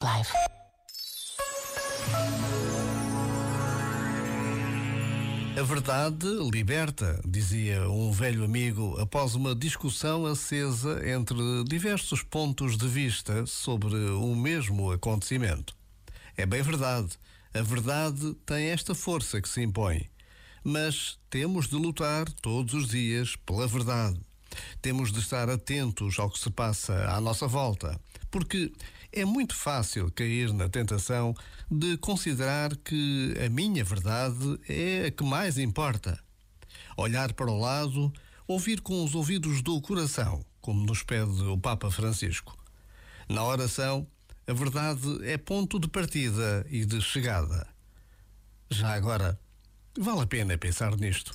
Live. A verdade liberta, dizia um velho amigo após uma discussão acesa entre diversos pontos de vista sobre o mesmo acontecimento. É bem verdade, a verdade tem esta força que se impõe. Mas temos de lutar todos os dias pela verdade. Temos de estar atentos ao que se passa à nossa volta, porque é muito fácil cair na tentação de considerar que a minha verdade é a que mais importa. Olhar para o lado, ouvir com os ouvidos do coração, como nos pede o Papa Francisco. Na oração, a verdade é ponto de partida e de chegada. Já agora, vale a pena pensar nisto.